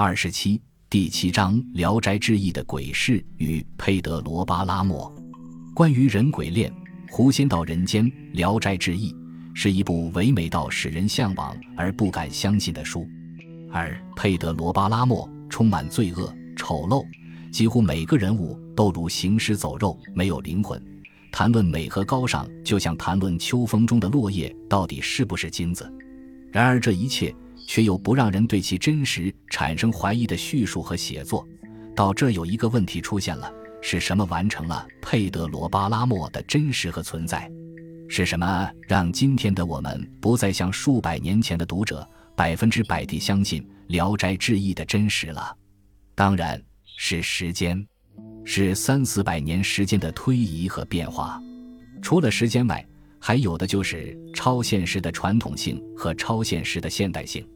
二十七第七章《聊斋志异》的鬼事与佩德罗·巴拉莫。关于人鬼恋、狐仙到人间，《聊斋志异》是一部唯美到使人向往而不敢相信的书。而佩德罗·巴拉莫充满罪恶、丑陋，几乎每个人物都如行尸走肉，没有灵魂。谈论美和高尚，就像谈论秋风中的落叶到底是不是金子。然而这一切却又不让人对其真实产生怀疑的叙述和写作。到这有一个问题出现了：是什么完成了佩德罗·巴拉莫的真实和存在？是什么让今天的我们不再像数百年前的读者百分之百地相信《聊斋志异》的真实了？当然是时间。是三四百年时间的推移和变化，除了时间外，还有的就是超现实的传统性和超现实的现代性。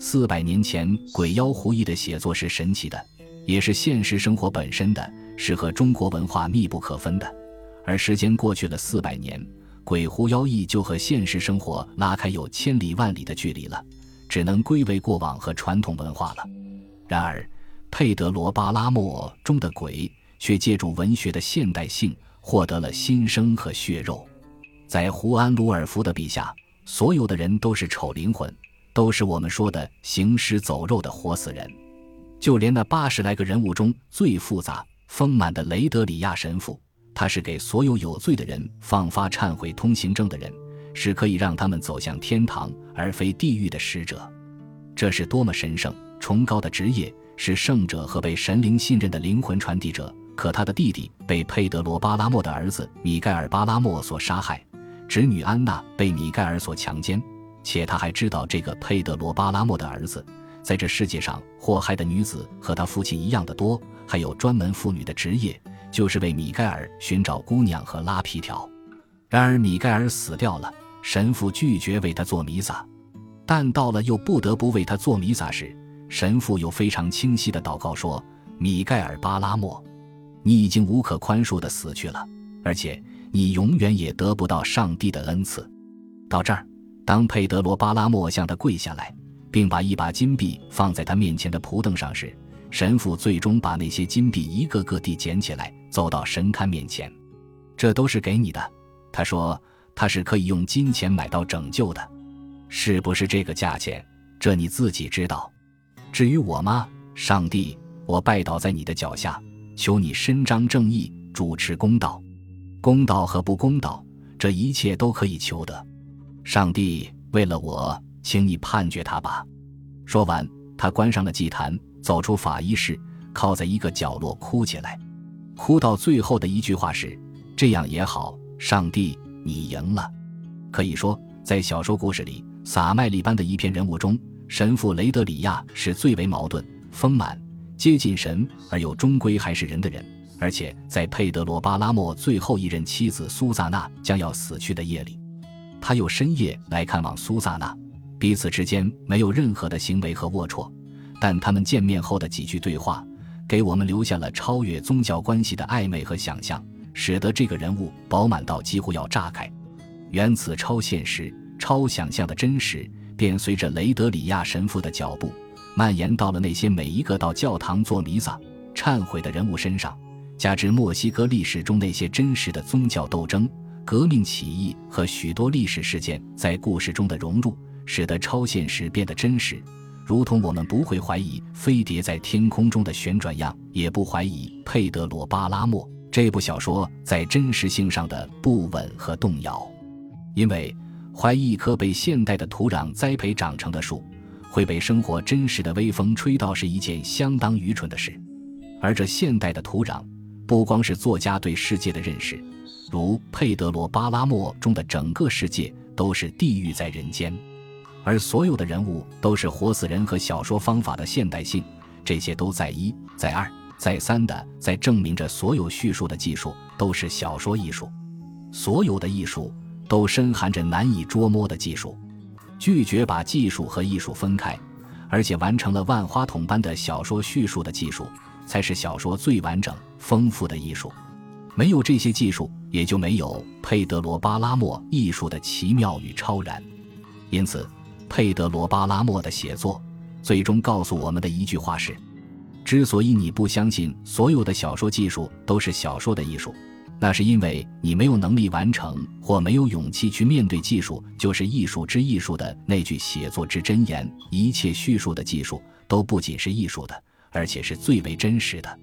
四百年前鬼妖狐疑的写作是神奇的，也是现实生活本身的，是和中国文化密不可分的。而时间过去了四百年，鬼狐妖异就和现实生活拉开有千里万里的距离了，只能归为过往和传统文化了。然而，佩德罗·巴拉莫中的鬼。却借助文学的现代性，获得了新生和血肉。在胡安·鲁尔夫的笔下，所有的人都是丑灵魂，都是我们说的行尸走肉的活死人。就连那八十来个人物中最复杂丰满的雷德里亚神父，他是给所有有罪的人放发忏悔通行证的人，是可以让他们走向天堂而非地狱的使者。这是多么神圣崇高的职业！是圣者和被神灵信任的灵魂传递者。可他的弟弟被佩德罗·巴拉莫的儿子米盖尔·巴拉莫所杀害，侄女安娜被米盖尔所强奸，且他还知道这个佩德罗·巴拉莫的儿子在这世界上祸害的女子和他父亲一样的多，还有专门妇女的职业，就是为米盖尔寻找姑娘和拉皮条。然而米盖尔死掉了，神父拒绝为他做弥撒，但到了又不得不为他做弥撒时，神父又非常清晰的祷告说：“米盖尔·巴拉莫。”你已经无可宽恕的死去了，而且你永远也得不到上帝的恩赐。到这儿，当佩德罗·巴拉莫向他跪下来，并把一把金币放在他面前的蒲凳上时，神父最终把那些金币一个个地捡起来，走到神龛面前。这都是给你的，他说，他是可以用金钱买到拯救的，是不是这个价钱？这你自己知道。至于我吗？上帝，我拜倒在你的脚下。求你伸张正义，主持公道，公道和不公道，这一切都可以求得。上帝为了我，请你判决他吧。说完，他关上了祭坛，走出法医室，靠在一个角落哭起来。哭到最后的一句话是：“这样也好，上帝，你赢了。”可以说，在小说故事里，撒麦利般的一片人物中，神父雷德里亚是最为矛盾、丰满。接近神而又终归还是人的人，而且在佩德罗·巴拉莫最后一任妻子苏萨娜将要死去的夜里，他又深夜来看望苏萨娜。彼此之间没有任何的行为和龌龊，但他们见面后的几句对话，给我们留下了超越宗教关系的暧昧和想象，使得这个人物饱满到几乎要炸开。原此超现实、超想象的真实，便随着雷德里亚神父的脚步。蔓延到了那些每一个到教堂做弥撒、忏悔的人物身上，加之墨西哥历史中那些真实的宗教斗争、革命起义和许多历史事件在故事中的融入，使得超现实变得真实，如同我们不会怀疑飞碟在天空中的旋转样，也不怀疑佩德罗·巴拉莫这部小说在真实性上的不稳和动摇，因为怀疑一棵被现代的土壤栽培长成的树。会被生活真实的微风吹到，是一件相当愚蠢的事。而这现代的土壤，不光是作家对世界的认识，如佩德罗·巴拉莫中的整个世界都是地狱在人间，而所有的人物都是活死人和小说方法的现代性，这些都在一、在二、再三的在证明着所有叙述的技术都是小说艺术，所有的艺术都深含着难以捉摸的技术。拒绝把技术和艺术分开，而且完成了万花筒般的小说叙述的技术，才是小说最完整、丰富的艺术。没有这些技术，也就没有佩德罗·巴拉莫艺术的奇妙与超然。因此，佩德罗·巴拉莫的写作最终告诉我们的一句话是：之所以你不相信所有的小说技术都是小说的艺术，那是因为你没有能力完成，或没有勇气去面对“技术就是艺术之艺术”的那句写作之箴言。一切叙述的技术都不仅是艺术的，而且是最为真实的。